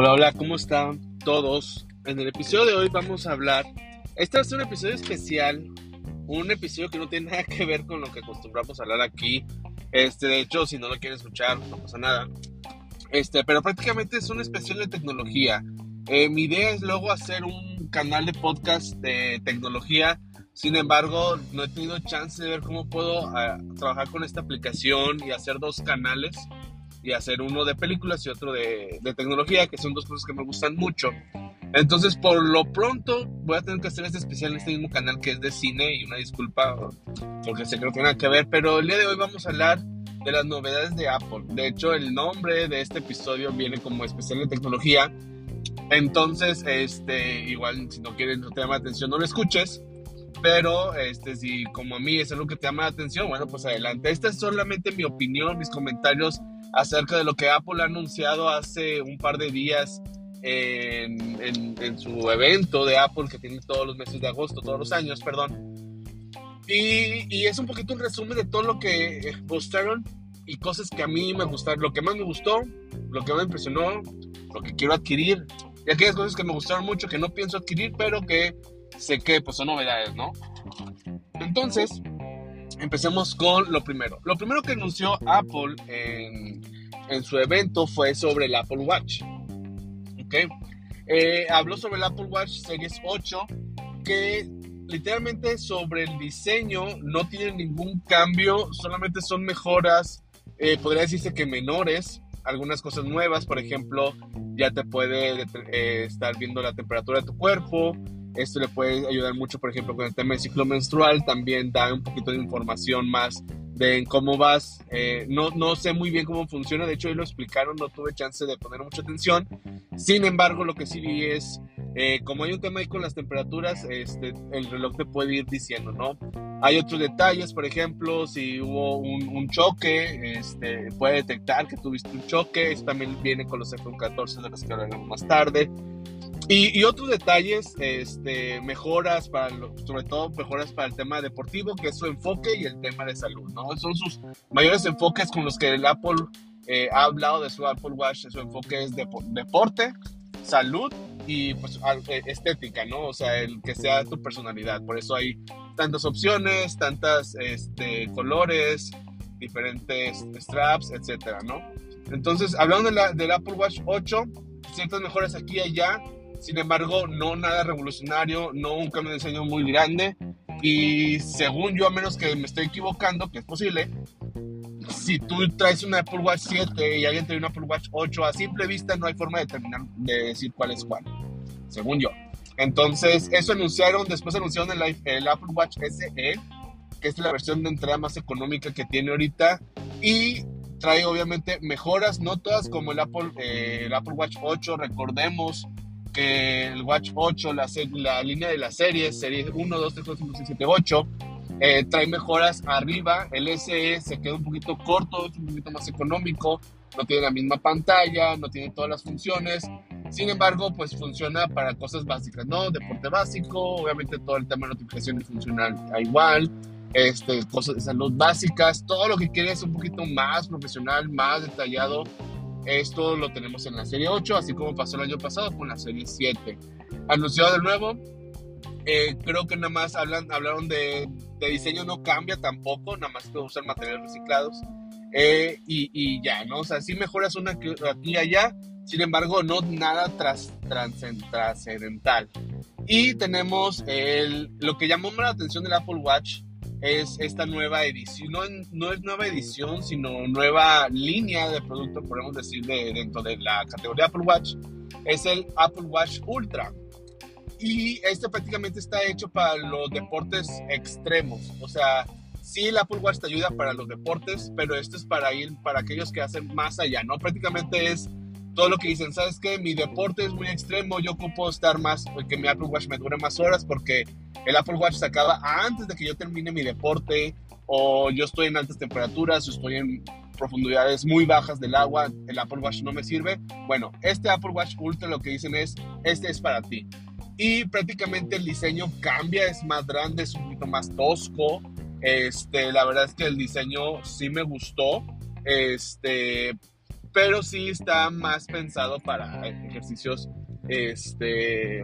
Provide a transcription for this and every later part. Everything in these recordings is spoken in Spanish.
Hola, hola, ¿cómo están todos? En el episodio de hoy vamos a hablar. Este ser un episodio especial, un episodio que no tiene nada que ver con lo que acostumbramos a hablar aquí. Este, de hecho, si no lo quieren escuchar, no pasa nada. Este, pero prácticamente es un especial de tecnología. Eh, mi idea es luego hacer un canal de podcast de tecnología. Sin embargo, no he tenido chance de ver cómo puedo ah, trabajar con esta aplicación y hacer dos canales y hacer uno de películas y otro de, tecnología, que son dos cosas que me gustan mucho. Entonces, por lo pronto, voy a tener que hacer este especial en este mismo canal que es de cine y una disculpa porque sé que no tiene nada que ver, pero el día de hoy vamos a hablar de las novedades de Apple. De hecho, el nombre de este episodio viene como especial de tecnología. Entonces, este, igual si no quieres, no te llama la atención, no lo escuches. Pero este, si como a mí es algo que te llama la atención, bueno, pues adelante. Esta es solamente mi opinión, mis comentarios acerca de lo que Apple ha anunciado hace un par de días en, en, su evento de Apple que tiene todos los meses de agosto, todos los años, perdón. Y, y, es un poquito un resumen de todo lo que mostraron y cosas que a mí me gustaron, lo que más me gustó, lo que me impresionó, lo que quiero adquirir y aquellas cosas que me gustaron mucho que no pienso adquirir, pero que sé que pues son novedades, ¿no? Entonces, empecemos con lo primero. Lo primero que anunció Apple en, en su evento fue sobre el Apple Watch. ¿Ok? Eh, habló sobre el Apple Watch Series 8, que literalmente sobre el diseño no tiene ningún cambio, solamente son mejoras, eh, podría decirse que menores, algunas cosas nuevas, por ejemplo, ya te puede eh, estar viendo la temperatura de tu cuerpo, esto le puede ayudar mucho, por ejemplo, con el tema del ciclo menstrual. También da un poquito de información más de cómo vas. Eh, no, no sé muy bien cómo funciona. De hecho, hoy lo explicaron, no tuve chance de poner mucha atención. Sin embargo, lo que sí vi es, eh, como hay un tema ahí con las temperaturas, este, el reloj te puede ir diciendo, ¿no? Hay otros detalles, por ejemplo, si hubo un, un choque, este, puede detectar que tuviste un choque. Eso también viene con los F-14 de los que hablaremos más tarde. Y, y, otros detalles, este, mejoras para, sobre todo mejoras para el tema deportivo, que es su enfoque y el tema de salud, ¿no? Son sus mayores enfoques con los que el Apple eh, ha hablado de su Apple Watch, su enfoque es de, deporte, salud y pues eh, estética, ¿no? O sea, el que sea tu personalidad. Por eso hay tantas opciones, tantas este, colores, diferentes straps, etcétera, ¿no? Entonces, hablando de la, del Apple Watch 8, ciertas mejoras aquí y allá, sin embargo, no nada revolucionario, no un cambio de diseño muy grande. Y según yo, a menos que me estoy equivocando, que es posible, si tú traes una Apple Watch 7 y alguien trae una Apple Watch 8, a simple vista no hay forma de determinar, de decir cuál es cuál, según yo. Entonces, eso anunciaron, después anunciaron el, el Apple Watch SE, que es la versión de entrada más económica que tiene ahorita. Y trae obviamente mejoras, no todas como el Apple, eh, el Apple Watch 8, recordemos el Watch 8, la, la línea de la serie, serie 1, 2, 3, 4, 5, 6, 7, 8, eh, trae mejoras arriba. El SE se queda un poquito corto, es un poquito más económico, no tiene la misma pantalla, no tiene todas las funciones. Sin embargo, pues funciona para cosas básicas, ¿no? Deporte básico, obviamente todo el tema de notificación funcional igual, este, cosas de salud básicas, todo lo que quieres un poquito más profesional, más detallado esto lo tenemos en la serie 8, así como pasó el año pasado con la serie 7. Anunciado de nuevo, eh, creo que nada más hablan, hablaron de, diseño, no cambia tampoco, nada más que usar materiales reciclados. Eh, y, y, ya, ¿no? O sea, sí mejoras una aquí y allá, sin embargo, no nada tras, trascendental. Y tenemos el, lo que llamó la atención del Apple Watch es esta nueva edición, no, no, es nueva edición, sino nueva línea de producto, podemos decir, de, dentro de la categoría Apple Watch, es el Apple Watch Ultra. Y este prácticamente está hecho para los deportes extremos, o sea, sí el Apple Watch te ayuda para los deportes, pero esto es para ir, para aquellos que hacen más allá, ¿no? Prácticamente es todo lo que dicen, ¿sabes qué? Mi deporte es muy extremo, yo ocupo estar más, que mi Apple Watch me dure más horas porque el Apple Watch se acaba antes de que yo termine mi deporte o yo estoy en altas temperaturas o estoy en profundidades muy bajas del agua, el Apple Watch no me sirve. Bueno, este Apple Watch Ultra lo que dicen es, este es para ti. Y prácticamente el diseño cambia, es más grande, es un poquito más tosco. Este, la verdad es que el diseño sí me gustó. Este, pero sí está más pensado para ejercicios este,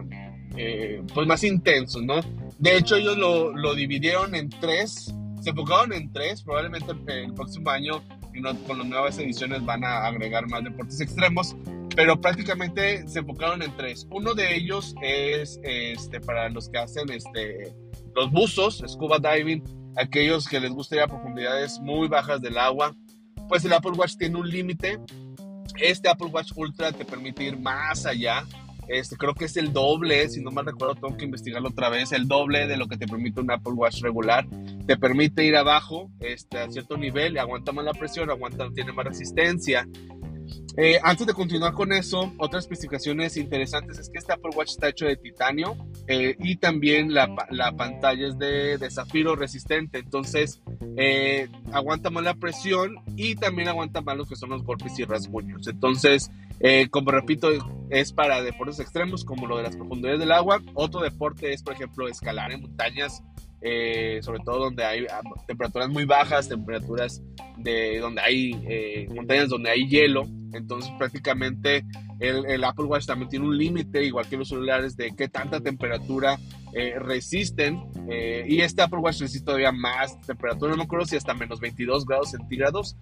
eh, pues más intensos, ¿no? De hecho, ellos lo, lo, dividieron en tres, se enfocaron en tres, probablemente el próximo año con las nuevas ediciones van a agregar más deportes extremos, pero prácticamente se enfocaron en tres. Uno de ellos es este, para los que hacen este, los buzos, scuba diving, aquellos que les gusta ir a profundidades muy bajas del agua, pues el Apple Watch tiene un límite. Este Apple Watch Ultra te permite ir más allá. Este, creo que es el doble, si no mal recuerdo, tengo que investigarlo otra vez, el doble de lo que te permite un Apple Watch regular. Te permite ir abajo este, a cierto nivel, aguanta más la presión, aguanta, tiene más resistencia. Eh, antes de continuar con eso, otras especificaciones interesantes es que este Apple Watch está hecho de titanio eh, y también la, la, pantalla es de, de zafiro resistente, entonces eh, aguanta más la presión y también aguanta más lo que son los golpes y rasguños. Entonces, como repito, es para deportes extremos como lo de las profundidades del agua. Otro deporte es, por ejemplo, escalar en montañas eh, sobre todo donde hay ah, temperaturas muy bajas, temperaturas de donde hay eh, montañas donde hay hielo. Entonces prácticamente el, Apple Watch también tiene un límite, igual que los celulares, de qué tanta temperatura eh, resisten. y este Apple Watch resiste todavía más temperatura, no me acuerdo si hasta menos 22 grados centígrados.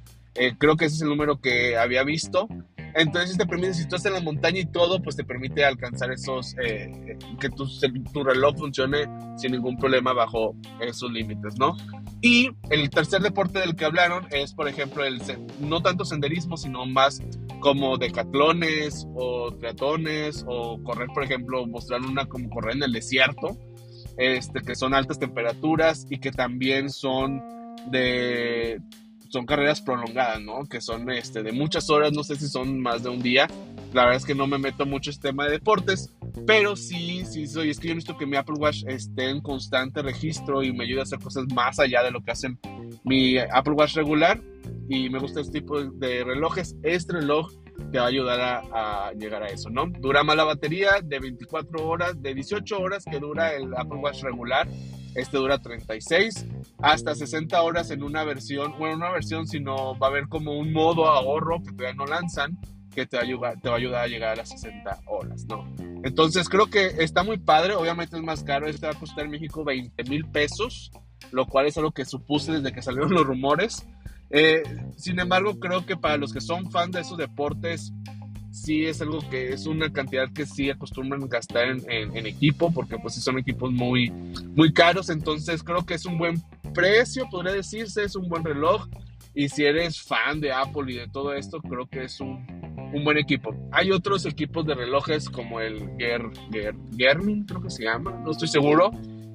creo que ese es el número que había visto. Entonces te permite, si tú estás en la montaña y todo, pues te permite alcanzar esos, eh, que tu, tu, reloj funcione sin ningún problema bajo esos límites, ¿no? Y el tercer deporte del que hablaron es, por ejemplo, el no tanto senderismo, sino más como decatlones o triatones o correr, por ejemplo, mostrar una como correr en el desierto, este, que son altas temperaturas y que también son de son carreras prolongadas, ¿no? Que son este, de muchas horas, no sé si son más de un día. La verdad es que no me meto mucho en este tema de deportes, pero sí, sí soy. Es que yo necesito que mi Apple Watch esté en constante registro y me ayude a hacer cosas más allá de lo que hacen mi Apple Watch regular. Y me gusta este tipo de relojes. Este reloj te va a ayudar a, a, llegar a eso, ¿no? Dura más la batería de 24 horas, de 18 horas que dura el Apple Watch regular. Este dura 36 hasta 60 horas en una versión, bueno, una versión, sino va a haber como un modo ahorro que todavía no lanzan que te va, a ayudar, te va a ayudar a llegar a las 60 horas, ¿no? Entonces creo que está muy padre, obviamente es más caro, este va a costar en México 20 mil pesos, lo cual es algo que supuse desde que salieron los rumores. Eh, sin embargo, creo que para los que son fans de esos deportes, sí es algo que es una cantidad que sí acostumbran gastar en, equipo, porque pues sí son equipos muy, muy caros, entonces creo que es un buen precio, podría decirse, es un buen reloj, y si eres fan de Apple y de todo esto, creo que es un, un buen equipo. Hay otros equipos de relojes como el Ger, Garmin, creo que se llama, no estoy seguro,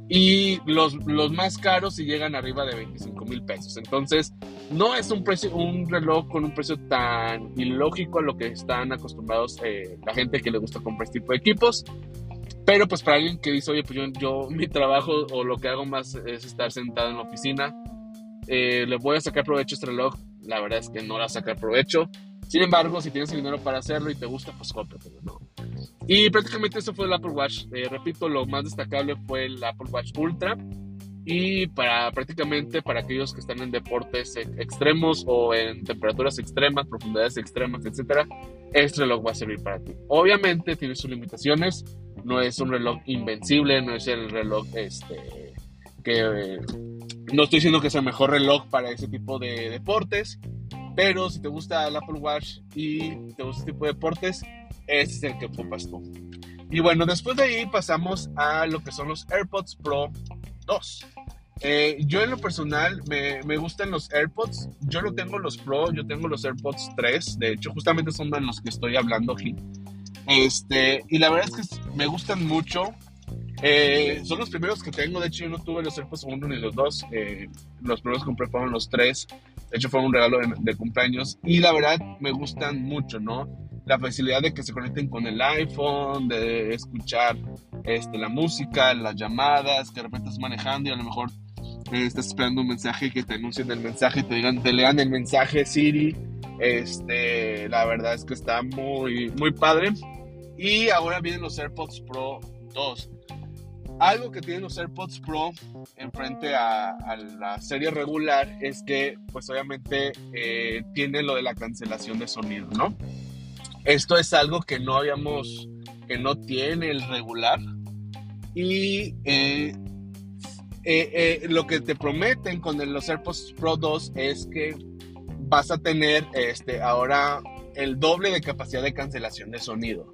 y los, los más caros si llegan arriba de 25 mil pesos. Entonces, no es un, precio, un reloj con un precio tan ilógico a lo que están acostumbrados eh, la gente que le gusta comprar este tipo de equipos. Pero pues para alguien que dice, oye, pues yo, yo mi trabajo o lo que hago más es estar sentado en la oficina, eh, le voy a sacar provecho a este reloj. La verdad es que no le va a sacar provecho. Sin embargo, si tienes el dinero para hacerlo y te gusta, pues cómpratelo, ¿no? Y prácticamente eso fue el Apple Watch. Eh, repito, lo más destacable fue el Apple Watch Ultra. Y para prácticamente para aquellos que están en deportes extremos o en temperaturas extremas, profundidades extremas, etcétera, este reloj va a servir para ti. Obviamente tiene sus limitaciones, no es un reloj invencible, no es el reloj este que no estoy diciendo que sea el mejor reloj para ese tipo de deportes, pero si te gusta el Apple Watch y te gusta este tipo de deportes, ese es el que ocupas tú. Y bueno, después de ahí pasamos a lo que son los AirPods Pro 2. Eh, yo en lo personal me, me, gustan los AirPods. Yo no tengo los Pro, yo tengo los AirPods 3. De hecho, justamente son de los que estoy hablando aquí. Este, y la verdad es que me gustan mucho. Eh, son los primeros que tengo. De hecho, yo no tuve los AirPods 1 ni los 2. Eh, los primeros que compré fueron los 3. De hecho, fue un regalo de, de cumpleaños. Y la verdad, me gustan mucho, ¿no? la facilidad de que se conecten con el iPhone, de escuchar este, la música, las llamadas, que de repente estás manejando y a lo mejor eh, estás esperando un mensaje que te anuncien el mensaje, te digan, te lean el mensaje Siri. Este, la verdad es que está muy, muy padre. Y ahora vienen los AirPods Pro 2. Algo que tienen los AirPods Pro en frente a, la serie regular es que, pues obviamente, eh, tiene lo de la cancelación de sonido, ¿no? Esto es algo que no habíamos, que no tiene el regular. Y eh, eh, lo que te prometen con los AirPods Pro 2 es que vas a tener este, ahora el doble de capacidad de cancelación de sonido.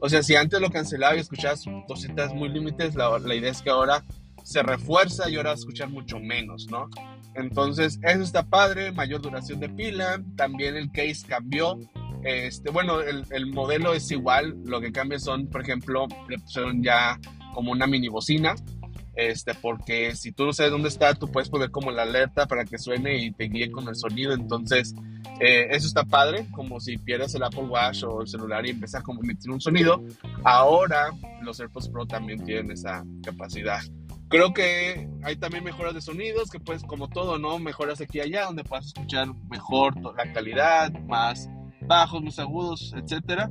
O sea, si antes lo cancelaba y escuchabas cositas muy límites, la, idea es que ahora se refuerza y ahora escuchar mucho menos, ¿no? Entonces, eso está padre, mayor duración de pila, también el case cambió. Este, bueno, el, el modelo es igual, lo que cambia son, por ejemplo, le pusieron ya como una mini bocina, este, porque si tú no sabes dónde está, tú puedes poner como la alerta para que suene y te guíe con el sonido, entonces eh, eso está padre, como si pierdes el Apple Watch o el celular y empiezas a emitir un sonido. Ahora los AirPods Pro también tienen esa capacidad. Creo que hay también mejoras de sonidos, que pues como todo, ¿no? Mejoras aquí y allá, donde puedes escuchar mejor la calidad, más bajos, más agudos, etcétera.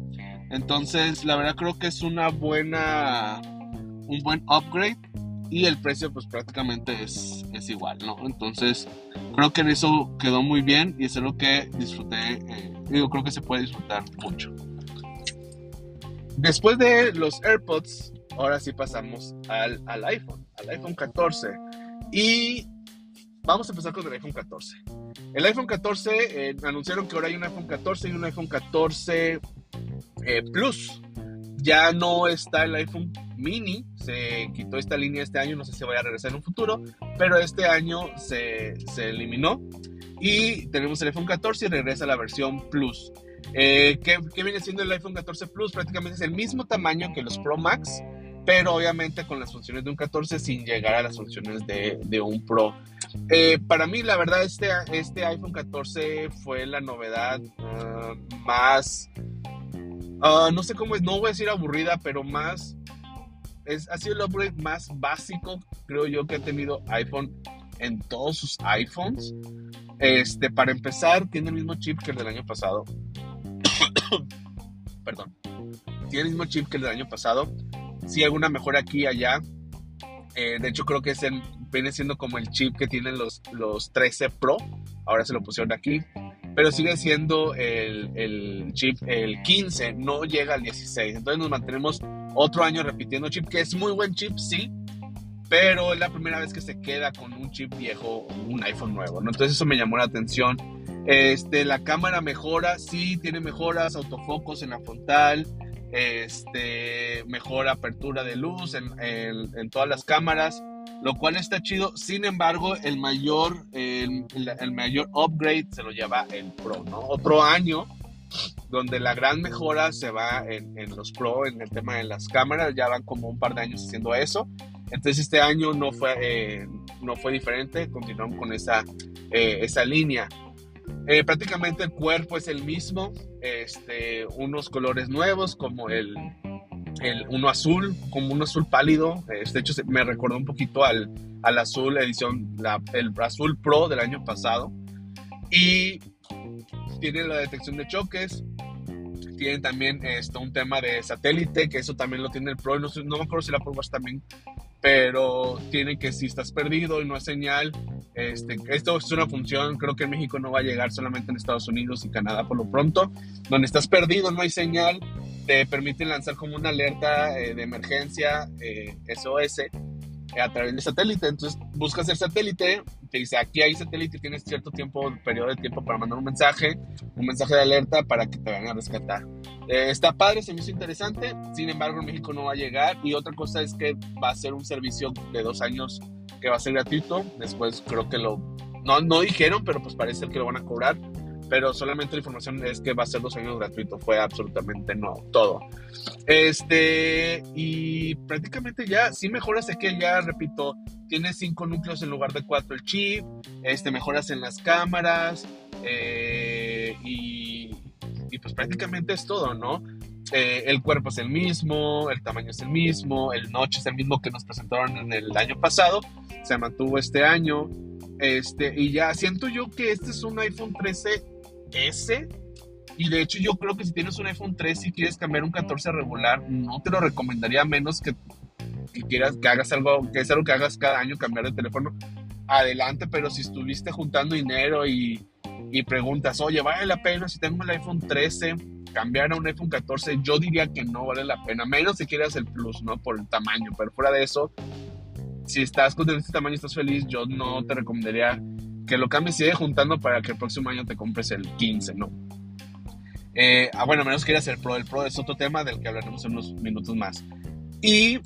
Entonces, la verdad creo que es una buena, un buen upgrade y el precio pues prácticamente es, es igual, ¿no? Entonces creo que en eso quedó muy bien y es lo que disfruté, eh, digo, creo que se puede disfrutar mucho. Después de los AirPods, ahora sí pasamos al, al iPhone, al iPhone 14 y vamos a empezar con el iPhone 14. El iPhone 14 eh, anunciaron que ahora hay un iPhone 14 y un iPhone 14 eh, Plus ya no está el iPhone mini, se quitó esta línea este año, no sé si vaya a regresar en un futuro, pero este año se, se eliminó y tenemos el iPhone 14 y regresa la versión Plus. Eh, ¿qué, ¿qué, viene siendo el iPhone 14 Plus? Prácticamente es el mismo tamaño que los Pro Max, pero obviamente con las funciones de un 14 sin llegar a las funciones de, de un Pro. Eh, para mí, la verdad, este, este iPhone 14 fue la novedad uh, más Ah, no sé cómo es, no voy a decir aburrida, pero más. Es, ha sido el upgrade más básico, creo yo, que ha tenido iPhone en todos sus iPhones. Este, para empezar, tiene el mismo chip que el del año pasado. Perdón. Tiene el mismo chip que el del año pasado. Sí, alguna mejora aquí y allá. Eh, de hecho, creo que es viene siendo como el chip que tienen los, los 13 Pro. Ahora se lo pusieron aquí pero sigue siendo el, el, chip el 15, no llega al 16. Entonces nos mantenemos otro año repitiendo chip, que es muy buen chip, sí, pero es la primera vez que se queda con un chip viejo, un iPhone nuevo. Entonces eso me llamó la atención. Este, la cámara mejora, sí, tiene mejoras, autofocos en la frontal, este, mejor apertura de luz en, en, en todas las cámaras lo cual está chido. Sin embargo, el mayor, el, mayor upgrade se lo lleva el Pro, ¿no? Otro año donde la gran mejora se va en, los Pro, en el tema de las cámaras, ya van como un par de años haciendo eso. Entonces este año no fue, eh, no fue diferente, continuaron con esa, eh, esa línea. Eh, prácticamente el cuerpo es el mismo, este, unos colores nuevos como el, el, uno azul, como un azul pálido. Este, hecho, me recordó un poquito al, al azul edición, la, el azul Pro del año pasado. Y tiene la detección de choques. Tiene también esto, un tema de satélite, que eso también lo tiene el Pro. No, no me acuerdo si la Pro también pero tiene que si estás perdido y no hay señal, este, esto es una función, creo que en México no va a llegar solamente en Estados Unidos y Canadá por lo pronto, donde estás perdido, no hay señal, te permiten lanzar como una alerta eh, de emergencia SOS eh, eh, a través de satélite. Entonces buscas el satélite, te dice aquí hay satélite, tienes cierto tiempo, periodo de tiempo para mandar un mensaje, un mensaje de alerta para que te vayan a rescatar. está padre, se me hizo interesante, sin embargo en México no va a llegar y otra cosa es que va a ser un servicio de dos años que va a ser gratuito, después creo que lo, no, no dijeron, pero pues parece que lo van a cobrar pero solamente la información es que va a ser dos años gratuito, fue absolutamente no, todo. Este, y prácticamente ya, sí mejoras aquí, ya repito, tiene cinco núcleos en lugar de cuatro el chip, este, mejoras en las cámaras, eh, y, y, pues prácticamente es todo, ¿no? Eh, el cuerpo es el mismo, el tamaño es el mismo, el noche es el mismo que nos presentaron en el año pasado, se mantuvo este año. Este, y ya siento yo que este es un iPhone 13 S. Y de hecho yo creo que si tienes un iPhone 13 y quieres cambiar un 14 regular, no te lo recomendaría menos que, que quieras, que hagas algo, que es algo que hagas cada año, cambiar de teléfono, adelante, pero si estuviste juntando dinero y, y preguntas, oye, ¿vale la pena si tengo el iPhone 13? cambiar a un iPhone 14, yo diría que no vale la pena, menos si quieres el Plus, ¿no? Por el tamaño, pero fuera de eso, si estás con este tamaño y estás feliz, yo no te recomendaría que lo cambies y sigue juntando para que el próximo año te compres el 15, ¿no? Eh, ah, bueno, menos quieras el Pro. El Pro es otro tema del que hablaremos en unos minutos más. Y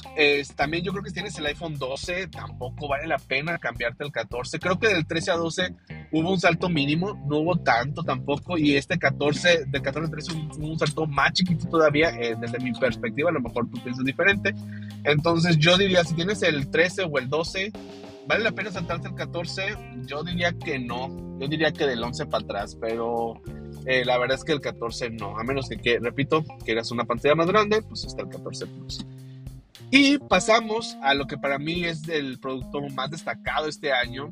también yo creo que si tienes el iPhone 12, tampoco vale la pena cambiarte el 14. Creo que del 13 a 12 hubo un salto mínimo, no hubo tanto tampoco. Y este 14, del 14 al 13 hubo un salto más chiquito todavía, eh, desde mi perspectiva. A lo mejor tú piensas diferente. Entonces yo diría, si tienes el 13 o el 12, ¿vale la pena saltarse el 14? Yo diría que no. Yo diría que del 11 para atrás, pero eh, la verdad es que el 14 no. A menos que, que repito, quieras una pantalla más grande, pues está el 14 Plus. Y pasamos a lo que para mí es el producto más destacado este año.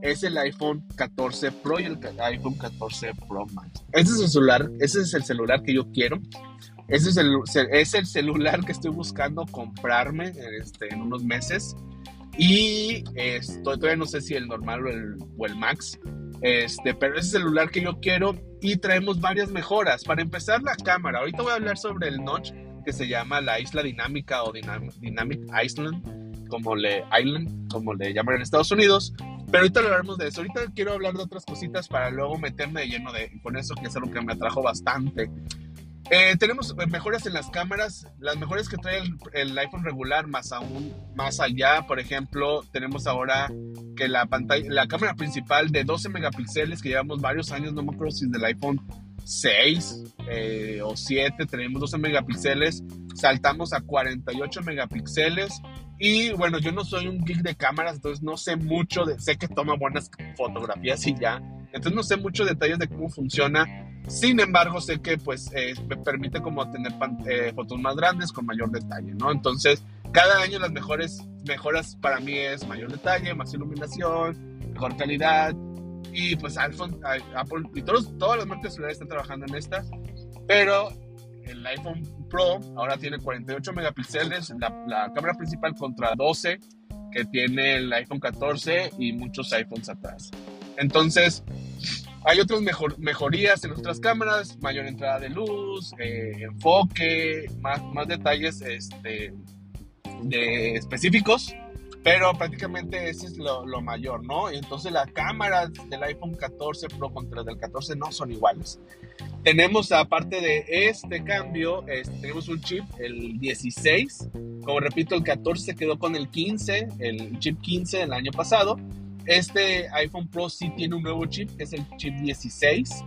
Es el iPhone 14 Pro y el iPhone 14 Pro Max. Ese es el celular, ese es el celular que yo quiero. Ese es el, es el celular que estoy buscando comprarme este, en unos meses. Y estoy, todavía no sé si el normal o el, o el Max. Este, pero ese celular que yo quiero y traemos varias mejoras. Para empezar, la cámara. Ahorita voy a hablar sobre el notch que se llama la isla dinámica o Dynamic Island, como le, Island, como le llaman en Estados Unidos. Pero ahorita hablaremos de eso. Ahorita quiero hablar de otras cositas para luego meterme de lleno de, con eso, que es algo que me atrajo bastante. Eh, tenemos mejoras en las cámaras, las mejores que trae el, iPhone regular, más aún más allá. Por ejemplo, tenemos ahora que la pantalla, la cámara principal de 12 megapíxeles que llevamos varios años, no me acuerdo si es del iPhone 6 eh, o 7 tenemos 12 megapíxeles, saltamos a 48 megapíxeles. Y bueno, yo no soy un geek de cámaras, entonces no sé mucho, de, sé que toma buenas fotografías y ya, entonces no sé mucho detalles de cómo funciona. Sin embargo, sé que pues eh, me permite como tener eh, fotos más grandes con mayor detalle, ¿no? Entonces, cada año las mejores mejoras para mí es mayor detalle, más iluminación, mejor calidad, y pues Apple y todos, todas las marcas celulares están trabajando en esta. Pero el iPhone Pro ahora tiene 48 megapíxeles, la, la cámara principal contra 12 que tiene el iPhone 14 y muchos iPhones atrás. Entonces, hay otras mejor, mejorías en otras cámaras, mayor entrada de luz, eh, enfoque, más, más detalles este, de específicos. Pero prácticamente ese es lo, lo, mayor, ¿no? Entonces las cámaras del iPhone 14 Pro contra el del 14 no son iguales. Tenemos, aparte de este cambio, este, tenemos un chip, el 16. Como repito, el 14 quedó con el 15, el chip 15 del año pasado. Este iPhone Pro sí tiene un nuevo chip, que es el chip 16.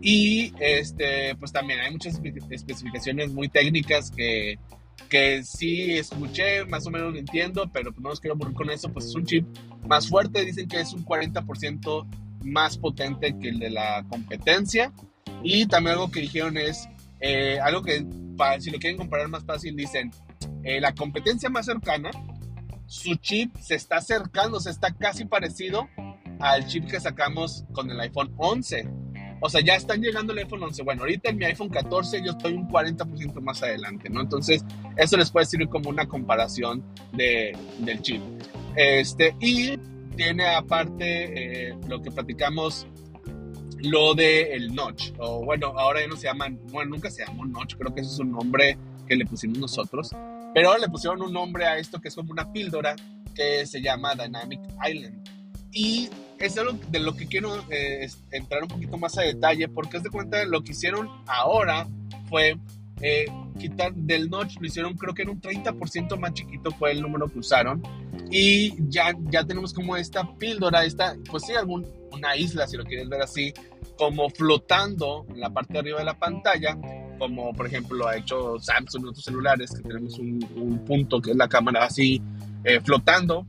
Y este, pues también hay muchas especificaciones muy técnicas que que sí escuché, más o menos lo entiendo, pero no os quiero aburrir con eso, pues es un chip más fuerte, dicen que es un 40% más potente que el de la competencia. Y también algo que dijeron es, eh, algo que si lo quieren comparar más fácil, dicen, eh, la competencia más cercana, su chip se está acercando, se está casi parecido al chip que sacamos con el iPhone 11. O sea, ya están llegando el iPhone 11. Bueno, ahorita en mi iPhone 14 yo estoy un 40% más adelante, ¿no? Entonces, eso les puede servir como una comparación de, del chip. Este, y tiene aparte eh, lo que platicamos, lo de el notch. O bueno, ahora ya no se llaman, bueno, nunca se llamó notch, creo que ese es un nombre que le pusimos nosotros. Pero ahora le pusieron un nombre a esto que es como una píldora que se llama Dynamic Island. Y es de lo que quiero eh, entrar un poquito más a detalle, porque es de cuenta lo que hicieron ahora fue eh, quitar del notch, lo hicieron creo que en un 30% más chiquito fue el número que usaron. Y ya, ya tenemos como esta píldora, esta, pues sí, algún, una isla, si lo quieren ver así, como flotando en la parte de arriba de la pantalla, como por ejemplo ha hecho Samsung en otros celulares, que tenemos un, un punto que es la cámara así eh, flotando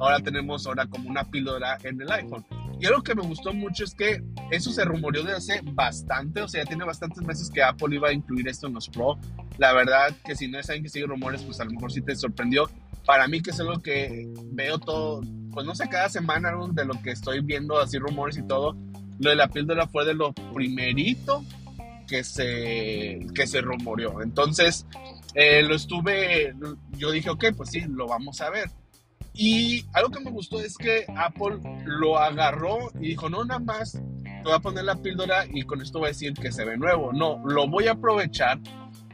ahora tenemos ahora como una píldora en el iPhone. Y algo que me gustó mucho es que eso se rumoreó de hace bastante, o sea, ya tiene bastantes meses que Apple iba a incluir esto en los Pro. La verdad que si no saben que sigue rumores, pues a lo mejor sí te sorprendió. Para mí que es algo que veo todo, pues no sé, cada semana de lo que estoy viendo, así rumores y todo, lo de la píldora fue de lo primerito que se, que se rumoreó. Entonces, eh, lo estuve, yo dije, ok, pues sí, lo vamos a ver. Y algo que me gustó es que Apple lo agarró y dijo, no, nada más, te voy a poner la píldora y con esto voy a decir que se ve nuevo. No, lo voy a aprovechar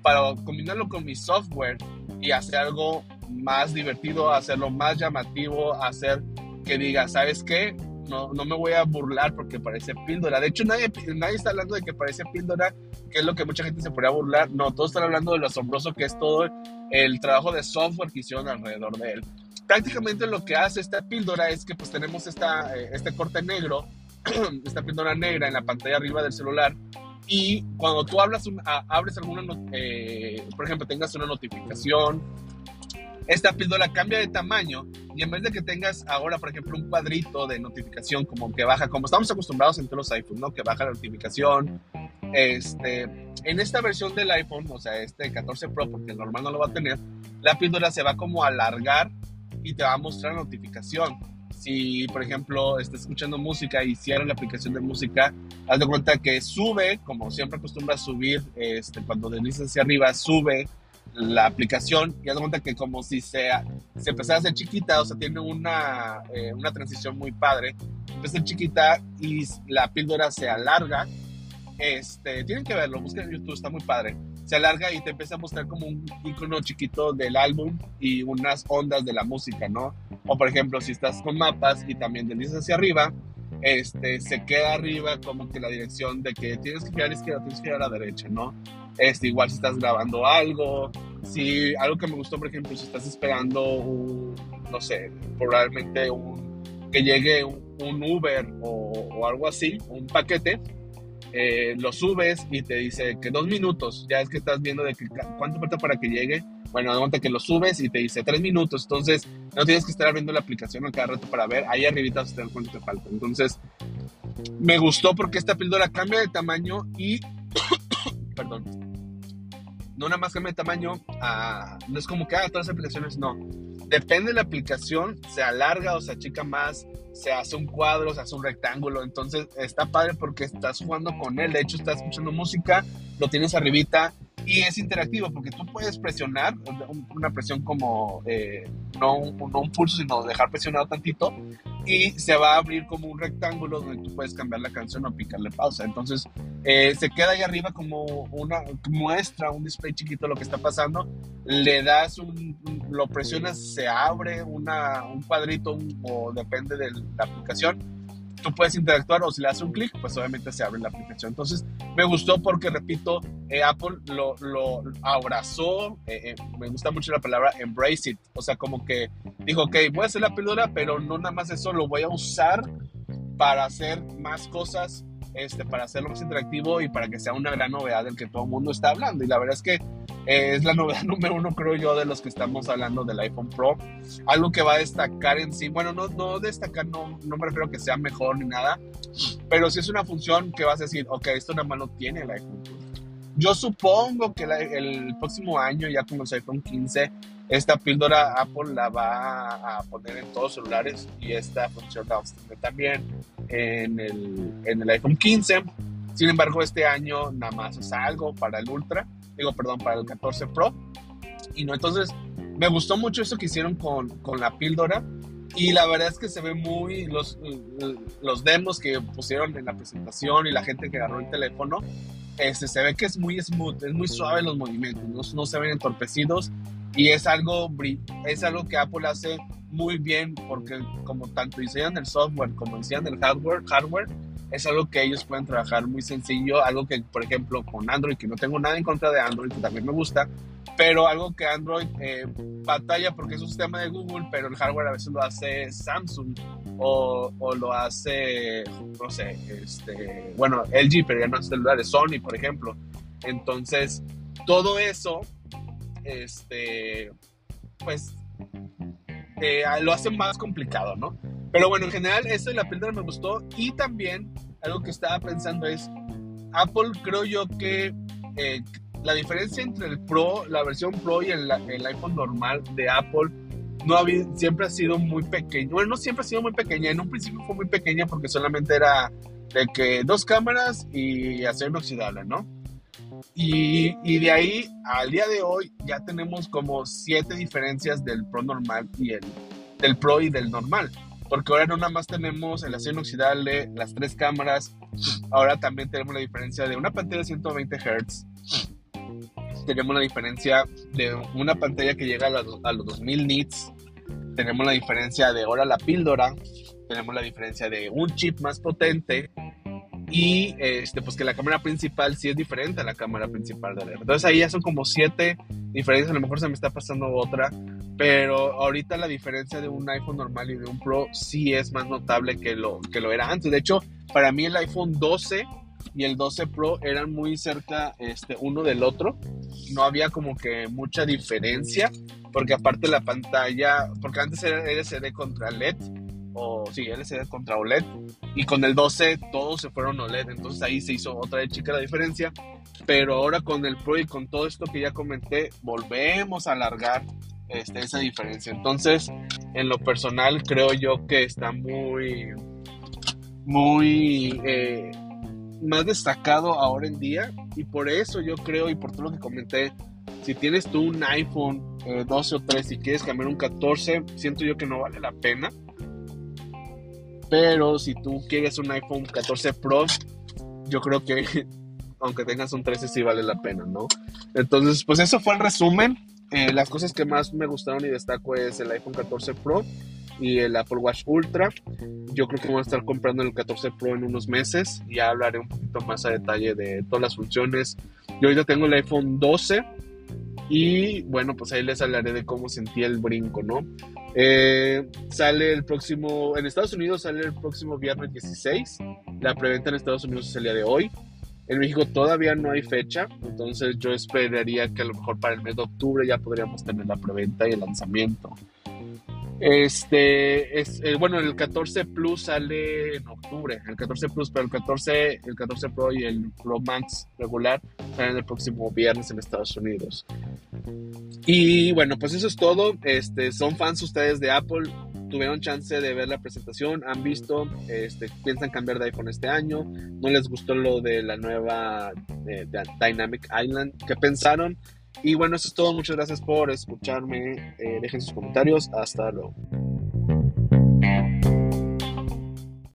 para combinarlo con mi software y hacer algo más divertido, hacerlo más llamativo, hacer que diga, ¿sabes qué? No, no me voy a burlar porque parece píldora. De hecho, nadie, nadie está hablando de que parece píldora, que es lo que mucha gente se podría burlar. No, todos están hablando de lo asombroso que es todo el trabajo de software que hicieron alrededor de él. Prácticamente lo que hace esta píldora es que pues tenemos esta, eh, este corte negro, esta píldora negra en la pantalla arriba del celular y cuando tú hablas abres alguna, eh, por ejemplo, tengas una notificación esta píldora cambia de tamaño y en vez de que tengas ahora, por ejemplo, un cuadrito de notificación como que baja, como estamos acostumbrados en todos los iPhones, ¿no? Que baja la notificación. Este, en esta versión del iPhone, o sea, este 14 Pro, porque el normal no lo va a tener, la píldora se va como a alargar y te va a mostrar notificación. Si, por ejemplo, estás escuchando música y cierras la aplicación de música, haz de cuenta que sube, como siempre acostumbra subir, este, cuando deslizas hacia arriba, sube la aplicación y haz cuenta que como si sea, se empezara a hacer chiquita, o sea, tiene una, eh, una transición muy padre, empieza a chiquita y la píldora se alarga, este, tienen que verlo, busquen en YouTube, está muy padre, se alarga y te empieza a mostrar como un icono chiquito del álbum y unas ondas de la música, ¿no? O por ejemplo, si estás con mapas y también deslizas hacia arriba, este, se queda arriba como que la dirección de que tienes que girar a la izquierda, tienes que girar a la derecha, ¿no? Este, igual si estás grabando algo, si algo que me gustó, por ejemplo, si estás esperando un, no sé, probablemente un, que llegue un, Uber o, algo así, un paquete, eh, lo subes y te dice que dos minutos, ya es que estás viendo de que cuánto falta para que llegue. Bueno, de que lo subes y te dice tres minutos, entonces no tienes que estar abriendo la aplicación a cada rato para ver, ahí arribita vas a tener cuánto te falta. Entonces, me gustó porque esta píldora cambia de tamaño y, perdón, no nada más cambia de tamaño, ah, no es como que haga todas las aplicaciones, no. Depende de la aplicación, se alarga o se achica más, se hace un cuadro, se hace un rectángulo, entonces está padre porque estás jugando con él, de hecho estás escuchando música, lo tienes arribita y es interactivo porque tú puedes presionar, una presión como, eh, no, un pulso, sino dejar presionado tantito y se va a abrir como un rectángulo donde tú puedes cambiar la canción o picarle pausa. Entonces eh, se queda ahí arriba como una muestra, un display chiquito lo que está pasando. Le das un, lo presionas, se abre una, un cuadrito o depende de la aplicación tú puedes interactuar o si le das un clic, pues obviamente se abre la aplicación. Entonces, me gustó porque, repito, eh, Apple lo, lo abrazó, eh, eh, me gusta mucho la palabra embrace it, o sea, como que dijo, ok, voy a hacer la píldora, pero no nada más eso, lo voy a usar para hacer más cosas, este, para hacerlo más interactivo y para que sea una gran novedad del que todo el mundo está hablando. Y la verdad es que eh, es la novedad número uno, creo yo, de los que estamos hablando del iPhone Pro. Algo que va a destacar en sí, bueno, no, no destacar, no, no me refiero que sea mejor ni nada, pero sí es una función que vas a decir, ok, esto nada más lo tiene el iPhone Pro. Yo supongo que el próximo año, ya con los iPhone 15, esta píldora Apple la va a poner en todos los celulares y esta función la va a tener también en el, en el iPhone 15. Sin embargo, este año nada más es algo para el Ultra digo, perdón, para el 14 Pro. Y no, entonces me gustó mucho eso que hicieron con, con la píldora. Y la verdad es que se ve muy, los, los demos que pusieron en la presentación y la gente que agarró el teléfono, este, se ve que es muy smooth, es muy suave los movimientos, no, no se ven entorpecidos y es algo, es algo que Apple hace muy bien porque como tanto diseñan el software como diseñan el hardware, hardware es algo que ellos pueden trabajar muy sencillo, algo que, por ejemplo, con Android, que no tengo nada en contra de Android, que también me gusta, pero algo que Android eh, batalla porque es un sistema de Google, pero el hardware a veces lo hace Samsung o, o lo hace, no sé, este, bueno, LG, pero ya no es de Sony, por ejemplo. Entonces, todo eso, este, pues, eh, lo hace más complicado, ¿no? Pero bueno, en general, eso de la píldora me gustó. Y también, algo que estaba pensando es, Apple creo yo que eh, la diferencia entre el Pro, la versión Pro y el, el iPhone normal de Apple, no había, siempre ha sido muy pequeña. Bueno, no siempre ha sido muy pequeña. En un principio fue muy pequeña porque solamente era de que dos cámaras y acero inoxidable, ¿no? Y, de ahí al día de hoy ya tenemos como siete diferencias del Pro normal y el del Pro y del normal. Porque ahora no nada más tenemos el acero inoxidable, las tres cámaras, ahora también tenemos la diferencia de una pantalla de 120 Hz, tenemos la diferencia de una pantalla que llega a, a los 2000 nits, tenemos la diferencia de ahora la píldora, tenemos la diferencia de un chip más potente y este, pues que la cámara principal sí es diferente a la cámara principal de Entonces ahí ya son como siete diferencias, a lo mejor se me está pasando otra, pero ahorita la diferencia de un iPhone normal y de un Pro sí es más notable que lo, que lo era antes. De hecho, para mí el iPhone 12 y el 12 Pro eran muy cerca este, uno del otro. No había como que mucha diferencia, porque aparte la pantalla, porque antes era LCD contra LED, o sí, LCD contra OLED. Y con el 12 todos se fueron OLED, entonces ahí se hizo otra vez chica la diferencia. Pero ahora con el Pro y con todo esto que ya comenté, volvemos a alargar este, esa diferencia. Entonces, en lo personal, creo yo que está muy, muy eh, más destacado ahora en día. Y por eso yo creo, y por todo lo que comenté, si tienes tú un iPhone 12 eh, o 13 y quieres cambiar un 14, siento yo que no vale la pena pero si tú quieres un iPhone 14 Pro, yo creo que aunque tengas un 13 sí vale la pena, ¿no? Entonces, pues eso fue el resumen. Eh, las cosas que más me gustaron y destaco es el iPhone 14 Pro y el Apple Watch Ultra. Yo creo que voy a estar comprando el 14 Pro en unos meses. Ya hablaré un poquito más a detalle de todas las funciones. Yo ahorita tengo el iPhone 12 y bueno, pues ahí les hablaré de cómo sentí el brinco, ¿no? Eh, sale el próximo, en Estados Unidos sale el próximo viernes 16. La preventa en Estados Unidos es el día de hoy. En México todavía no hay fecha, entonces yo esperaría que a lo mejor para el mes de octubre ya podríamos tener la preventa y el lanzamiento. Este, es, eh, bueno, el 14 Plus sale en octubre, el 14 Plus, pero el 14, el 14 Pro y el Pro Max regular salen el próximo viernes en Estados Unidos. Y bueno, pues eso es todo. Este, son fans ustedes de Apple, tuvieron chance de ver la presentación, han visto, este, piensan cambiar de iPhone este año, no les gustó lo de la nueva eh, Dynamic Island, ¿qué pensaron? Y bueno, eso es todo. Muchas gracias por escucharme. Eh, dejen sus comentarios. Hasta luego.